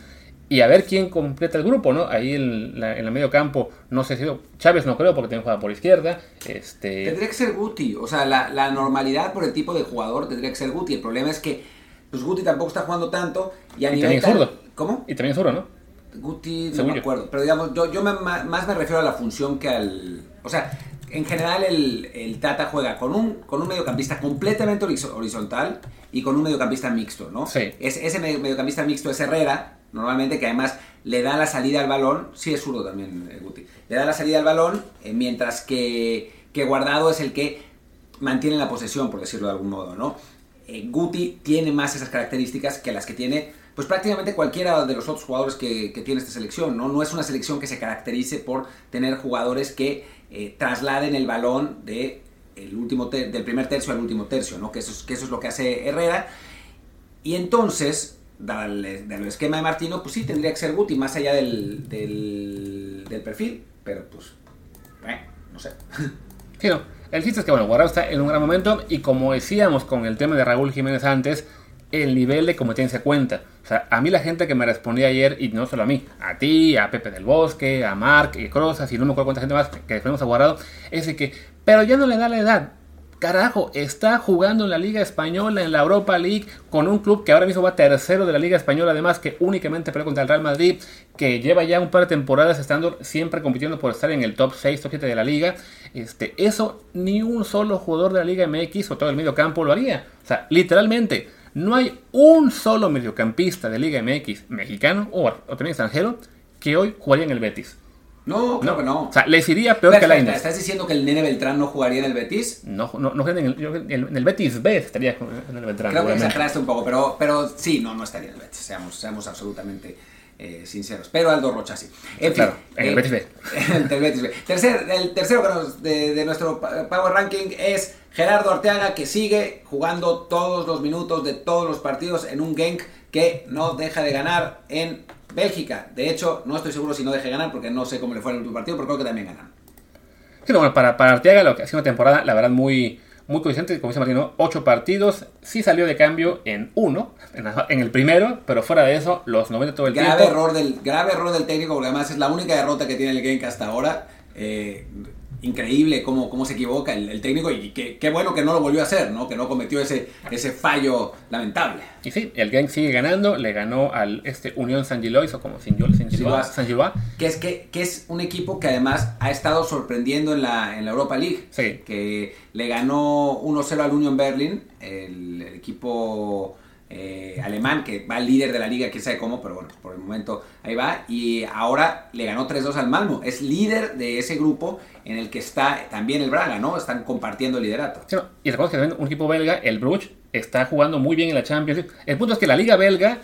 y a ver quién completa el grupo, ¿no? Ahí en, la, en el medio campo, no sé si Chávez no creo porque tiene jugada por izquierda. Este... Tendría que ser Guti, o sea, la, normalidad por el tipo de jugador tendría que ser Guti. El problema es que pues Guti tampoco está jugando tanto y a y nivel también zurdo. ¿Cómo? Y también zurdo, ¿no? Guti, no me acuerdo, pero digamos, yo, yo más me refiero a la función que al... O sea, en general el, el, Tata juega con un, con un mediocampista completamente horizontal y con un mediocampista mixto, ¿no? Sí. Es, ese mediocampista mixto es Herrera, normalmente, que además le da la salida al balón, sí es zurdo también eh, Guti, le da la salida al balón, eh, mientras que, que, Guardado es el que mantiene la posesión, por decirlo de algún modo, ¿no? Eh, Guti tiene más esas características que las que tiene, pues prácticamente cualquiera de los otros jugadores que, que tiene esta selección, ¿no? No es una selección que se caracterice por tener jugadores que trasladen el balón de el último del primer tercio al último tercio, ¿no? Que eso, es, que eso es lo que hace Herrera. Y entonces, dado el, esquema de Martino, pues sí, tendría que ser Guti, más allá del, del, perfil, pero pues, eh, no sé. Sí, no. El chiste es que, bueno, Guardado está en un gran momento y como decíamos con el tema de Raúl Jiménez antes, el nivel de competencia cuenta. O sea, a mí la gente que me respondía ayer, y no solo a mí, a ti, a Pepe del Bosque, a Mark, y Crozas, y no me acuerdo cuánta gente más que después hemos es de que, pero ya no le da la edad. Carajo, está jugando en la Liga Española, en la Europa League, con un club que ahora mismo va tercero de la Liga Española, además que únicamente pelea contra el Real Madrid, que lleva ya un par de temporadas estando siempre compitiendo por estar en el top 6, top 7 de la liga. Este, eso ni un solo jugador de la Liga MX o todo el medio campo lo haría. O sea, literalmente, no hay un solo mediocampista de Liga MX mexicano o, también extranjero que hoy jugaría en el Betis. No, claro que no. O sea, les iría peor que la ¿Estás diciendo que el Nene Beltrán no jugaría en el Betis? No, no, no en, el, en el Betis B estaría en el Beltrán. Creo que exageraste un poco, pero, pero sí, no, no estaría en el Betis. Seamos, seamos absolutamente eh, sinceros. Pero Aldo Rocha sí. En claro, en el eh, Betis B. el Betis B. Tercer, el tercero de, de nuestro Power Ranking es Gerardo Arteaga, que sigue jugando todos los minutos de todos los partidos en un Genk que no deja de ganar en Bélgica. De hecho, no estoy seguro si no deje de ganar porque no sé cómo le fue en el último partido, pero creo que también ganan. bueno, para, para Arteaga lo que ha sido una temporada, la verdad, muy, muy coincidente, como dice Martino, ocho partidos, sí salió de cambio en uno, en, el primero, pero fuera de eso, los 90 todo el grave tiempo. Error del, grave error del técnico, porque además es la única derrota que tiene el Genk hasta ahora. Eh, increíble cómo, cómo se equivoca el, técnico y qué bueno que no lo volvió a hacer, ¿no? que no cometió ese, ese fallo lamentable. Y sí, el Gang sigue ganando, le ganó al este Unión San Gilois o como San Gilois, que es que, que, es un equipo que además ha estado sorprendiendo en la, en la Europa League, sí. que le ganó 1-0 al Union Berlin, el equipo eh, alemán, que va líder de la liga, quién sabe cómo, pero bueno, por el momento ahí va. Y ahora le ganó 3-2 al Malmo. Es líder de ese grupo en el que está también el Braga, ¿no? Están compartiendo el liderato. y recuerda que también un equipo belga, el Bruges, está jugando muy bien en la Champions El punto es que la liga belga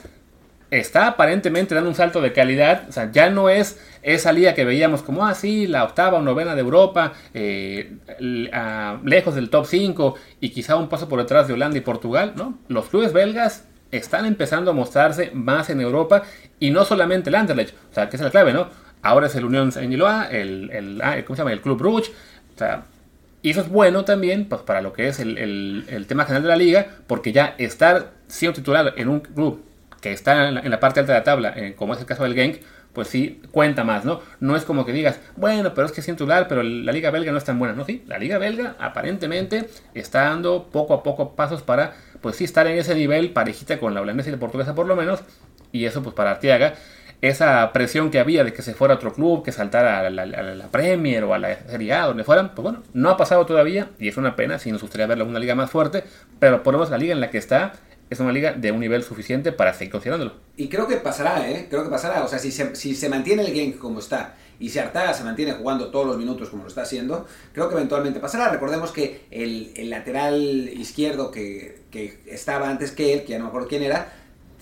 está aparentemente dando un salto de calidad. O sea, ya no es esa liga que veíamos como, ah, sí, la octava o novena de Europa, eh, lejos del top 5 y quizá un paso por detrás de Holanda y Portugal, ¿no? Los clubes belgas están empezando a mostrarse más en Europa y no solamente el Anderlecht, o sea, que es la clave, ¿no? Ahora es el Unión Saint-Gillois, el, el, ah, ¿cómo se llama? El Club Rouge, o sea, y eso es bueno también pues, para lo que es el, el, tema general de la liga, porque ya estar siendo titular en un club que está en la, parte alta de la tabla, eh, como es el caso del Genk, pues sí cuenta más, ¿no? No es como que digas, bueno, pero es que es titular, pero la liga belga no es tan buena, ¿no? Sí, la liga belga aparentemente está dando poco a poco pasos para, pues sí, estar en ese nivel parejita con la holandesa y la portuguesa por lo menos, y eso pues para Arteaga, esa presión que había de que se fuera a otro club, que saltara a la, Premier o a la Serie A, donde fueran, pues bueno, no ha pasado todavía, y es una pena, si nos gustaría verla en una liga más fuerte, pero por lo menos la liga en la que está es una liga de un nivel suficiente para seguir considerándolo. Y creo que pasará, ¿eh? Creo que pasará. O sea, si se, si se mantiene el game como está y si Artaga se mantiene jugando todos los minutos como lo está haciendo, creo que eventualmente pasará. Recordemos que el, el lateral izquierdo que, que, estaba antes que él, que ya no me acuerdo quién era,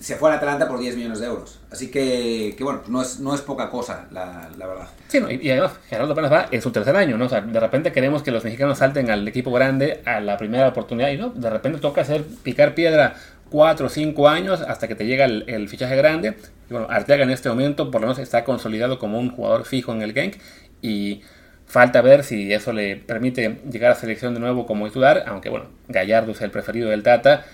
se fue a Atalanta por 10 millones de euros. Así que, que bueno, no es, no es poca cosa, la, la verdad. Sí, y, además, Gerardo apenas va en su tercer año, ¿no? O sea, de repente queremos que los mexicanos salten al equipo grande a la primera oportunidad y no, de repente toca hacer picar piedra 4 o 5 años hasta que te llega el, fichaje grande. Y bueno, Arteaga en este momento por lo menos está consolidado como un jugador fijo en el Genk y falta ver si eso le permite llegar a selección de nuevo como titular, aunque bueno, Gallardo es el preferido del Tata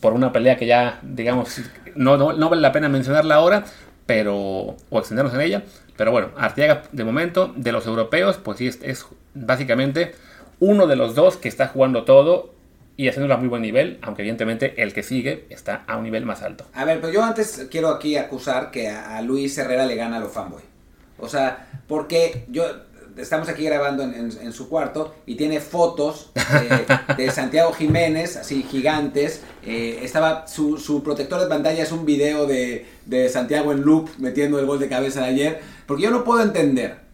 por una pelea que ya, digamos, no, no, vale la pena mencionarla ahora, pero o extendernos en ella, pero bueno, Arteaga de momento de los europeos, pues sí es básicamente uno de los dos que está jugando todo y haciéndolo a muy buen nivel, aunque evidentemente el que sigue está a un nivel más alto. A ver, pero yo antes quiero aquí acusar que a Luis Herrera le gana a los fanboy. O sea, porque yo estamos aquí grabando en, su cuarto y tiene fotos de, Santiago Jiménez, así gigantes. Eh, estaba su, su, protector de pantalla es un video de, de Santiago en loop metiendo el gol de cabeza de ayer. Porque yo no puedo entender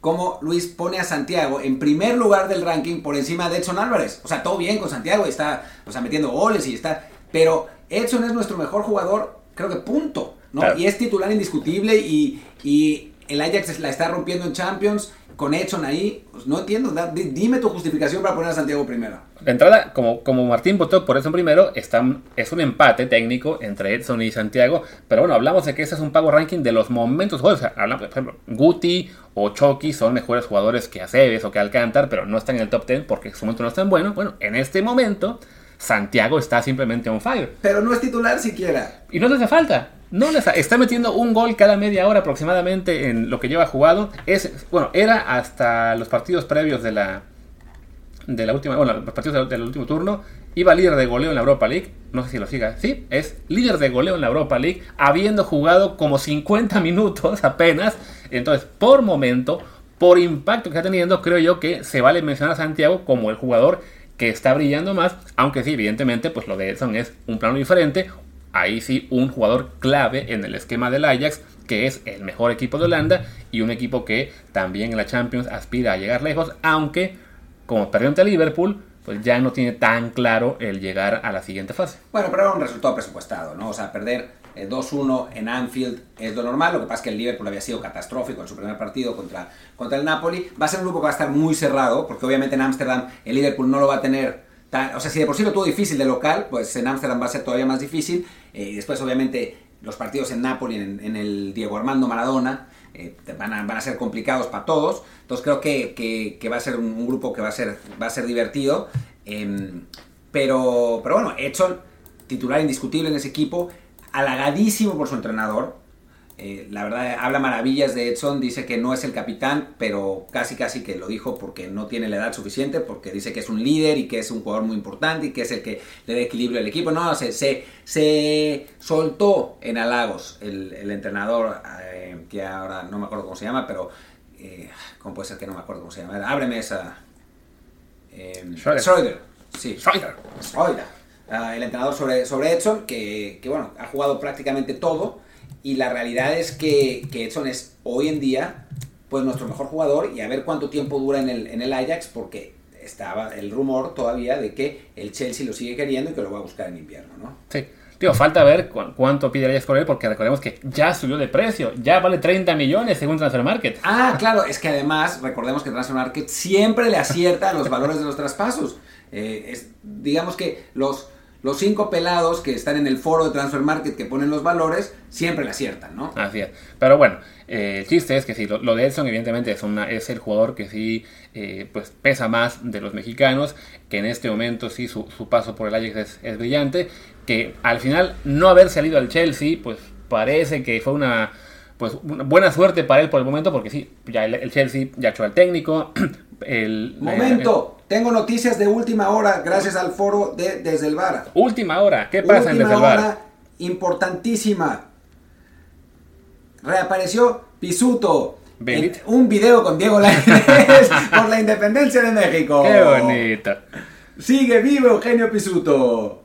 cómo Luis pone a Santiago en primer lugar del ranking por encima de Edson Álvarez. O sea, todo bien con Santiago, está o sea, metiendo goles y está... Pero Edson es nuestro mejor jugador, creo que punto. ¿no? Y es titular indiscutible y, y el Ajax la está rompiendo en Champions con Edson ahí, pues no entiendo. da- dime tu justificación para poner a Santiago primero. De entrada, como, como Martín votó por Edson primero, están, es un empate técnico entre Edson y Santiago. Pero bueno, hablamos de que ese es un pago ranking de los momentos juegos. O sea, hablamos, por ejemplo, Guti o Chucky son mejores jugadores que Aceves o que Alcántar, pero no están en el top 10 porque su momento no es tan bueno. Bueno, en este momento, Santiago está simplemente on fire. Pero no es titular siquiera. Y no le hace falta. No ha- está metiendo un gol cada media hora aproximadamente en lo que lleva jugado. Es, bueno, era hasta los partidos previos de la de la última, bueno, los partidos del último turno, iba líder de goleo en la Europa League. No sé si lo siga. Sí, es líder de goleo en la Europa League, habiendo jugado como 50 minutos apenas. Entonces, por momento, por impacto que está teniendo, creo yo que se vale mencionar a Santiago como el jugador que está brillando más, aunque sí, evidentemente, pues lo de Edson es un plano diferente. Ahí sí, un jugador clave en el esquema del Ajax, que es el mejor equipo de Holanda y un equipo que también en la Champions aspira a llegar lejos, aunque como perdió ante Liverpool, pues ya no tiene tan claro el llegar a la siguiente fase. Bueno, pero era un resultado presupuestado, ¿no? O sea, perder eh, 2-1 en Anfield es lo normal. Lo que pasa es que el Liverpool había sido catastrófico en su primer partido contra, contra el Napoli. Va a ser un grupo que va a estar muy cerrado, porque obviamente en Ámsterdam el Liverpool no lo va a tener. O sea, si de por sí lo tuvo difícil de local, pues en Ámsterdam va a ser todavía más difícil. Eh, después, obviamente, los partidos en Napoli, en, en el Diego Armando Maradona, eh, van, a, van a ser complicados para todos. Entonces creo que, que- va a ser un, un grupo que va a ser, va a ser divertido. Em, pero, pero bueno, Edson, titular indiscutible en ese equipo, halagadísimo por su entrenador. Eh, la verdad, habla maravillas de Edson, dice que no es el capitán, pero casi casi que lo dijo porque no tiene la edad suficiente, porque dice que es un líder y que es un jugador muy importante y que es el que le da equilibrio al equipo. No, se, se, se soltó en halagos el, el entrenador, eh, que ahora no me acuerdo cómo se llama, pero eh, ¿cómo puede ser que no me acuerdo cómo se llama? Ábreme esa... Eh, Schroeder. Schroeder, sí. Schroeder. Oiga, ah, el entrenador sobre, sobre Edson, que, que, bueno, ha jugado prácticamente todo. Y la realidad es que, que Edson es hoy en día pues nuestro mejor jugador y a ver cuánto tiempo dura en el, en el Ajax porque estaba el rumor todavía de que el Chelsea lo sigue queriendo y que lo va a buscar en invierno, ¿no? Sí. Tío, falta ver cu- cuánto pide el Ajax por él, porque recordemos que ya subió de precio, ya vale 30 millones según Transfer Market. Ah, claro, es que además recordemos que Transfer Market siempre le acierta a los valores de los traspasos. Eh, es- digamos que los, los cinco pelados que están en el foro de Transfer Market que ponen los valores siempre le aciertan, ¿no? Así es. Pero bueno, eh, el chiste es que sí, lo, de Edson evidentemente es, una, es el jugador que sí eh, pues pesa más de los mexicanos, que en este momento sí su, su paso por el Ajax es brillante, que al final no haber salido al Chelsea pues parece que fue una pues una buena suerte para él por el momento, porque sí, ya el, el Chelsea ya echó al técnico. El, Momento, tengo noticias de última hora gracias al foro de Desde el última hora, ¿qué pasa en última Desde el hora importantísima. Reapareció Pisuto. En un video con Diego Lainez por la independencia de México. Qué bonito. Sigue vivo Eugenio Pisuto.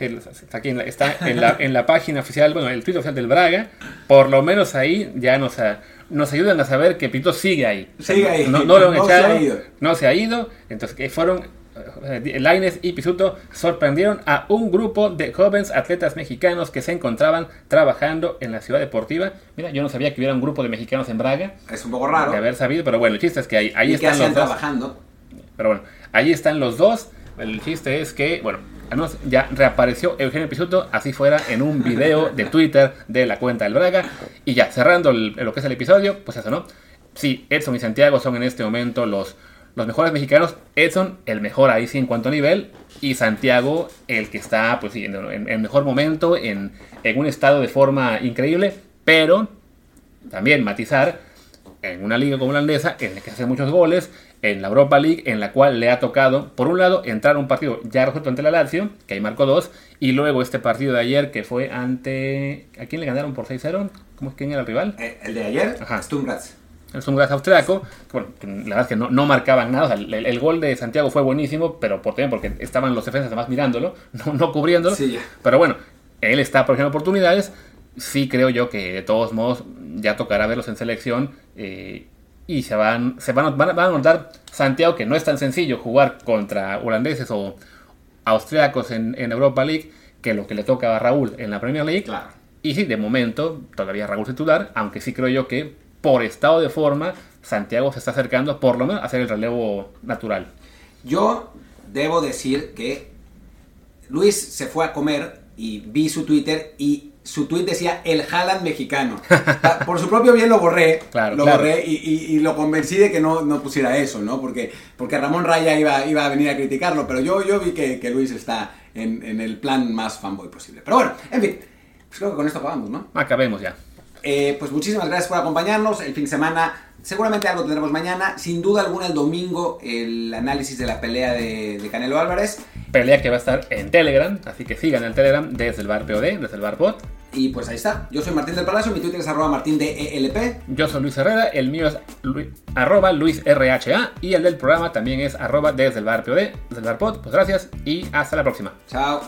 Está aquí en la, está en la, en la página oficial, bueno, el Twitter oficial del Braga. Por lo menos ahí ya nos, a- nos ayudan a saber que Pito sigue ahí. O sea, Sigue ahí. No, no lo han No se echado. ha ido. No se ha ido. Entonces, que fueron. eh, Lainez y Pisuto sorprendieron a un grupo de jóvenes atletas mexicanos que se encontraban trabajando en la ciudad deportiva. Mira, yo no sabía que hubiera un grupo de mexicanos en Braga, Es un poco raro. de haber sabido, pero bueno, el chiste es que ahí, ahí y que están los dos. trabajando. Pero bueno, ahí están los dos. El chiste es que, bueno, ya reapareció Eugenio Pisuto, así fuera, en un video de Twitter de la cuenta del Braga. Y ya, cerrando lo que es el episodio, pues eso, ¿no? Sí, Edson y Santiago son en este momento los, los mejores mexicanos. Edson, el mejor ahí sí en cuanto a nivel. Y Santiago, el que está, pues sí, en el mejor momento, en, en un estado de forma increíble. Pero también matizar en una liga como la holandesa en la que hace muchos goles, en la Europa League en la cual le ha tocado, por un lado, entrar a un partido ya resuelto ante la Lazio, que ahí marcó dos, y luego este partido de ayer que fue ante... ¿A quién le ganaron por 6-0? ¿Cómo es quién era el rival? Eh, el de ayer, Ajá. Stumgratz. El Sturm austriaco, que, bueno, la verdad es que no, no marcaban nada, o sea, el, el gol de Santiago fue buenísimo, pero por, también porque estaban los defensas además mirándolo, no, no cubriéndolo, Sí, pero bueno, él está aprovechando oportunidades, sí creo yo que de todos modos ya tocará verlos en selección eh, y se van, se van, a- van, van a notar Santiago que no es tan sencillo jugar contra holandeses o austriacos en, en Europa League que lo que le toca a Raúl en la Premier League. Claro. Y sí, de momento todavía Raúl titular, aunque sí creo yo que por estado de forma, Santiago se está acercando por lo menos a hacer el relevo natural. Yo debo decir que Luis se fue a comer y vi su Twitter y su tweet decía el Haaland mexicano. Por su propio bien lo borré, Claro, lo claro. borré y, y- y lo convencí de que no, no pusiera eso, ¿no? Porque, porque Ramón Raya iba, iba a venir a criticarlo, pero yo, yo vi que, que Luis está en, en el plan más fanboy posible. Pero bueno, en fin, pues creo que con esto acabamos, ¿no? Acabemos ya. Eh, pues muchísimas gracias por acompañarnos. El fin de semana, seguramente algo tendremos mañana. Sin duda alguna, el domingo, el análisis de la pelea de, de Canelo Álvarez. Pelea que va a estar en Telegram, así que sigan el Telegram desde el bar POD, desde el bar bot. Y pues ahí está. Yo soy Martín del Palacio, mi Twitter es arroba martín de ELP. Yo soy Luis Herrera, el mío es Lu- arroba LuisRHA y el del programa también es arroba desde el bar POD, desde el bar pod. Pues gracias y hasta la próxima. Chao.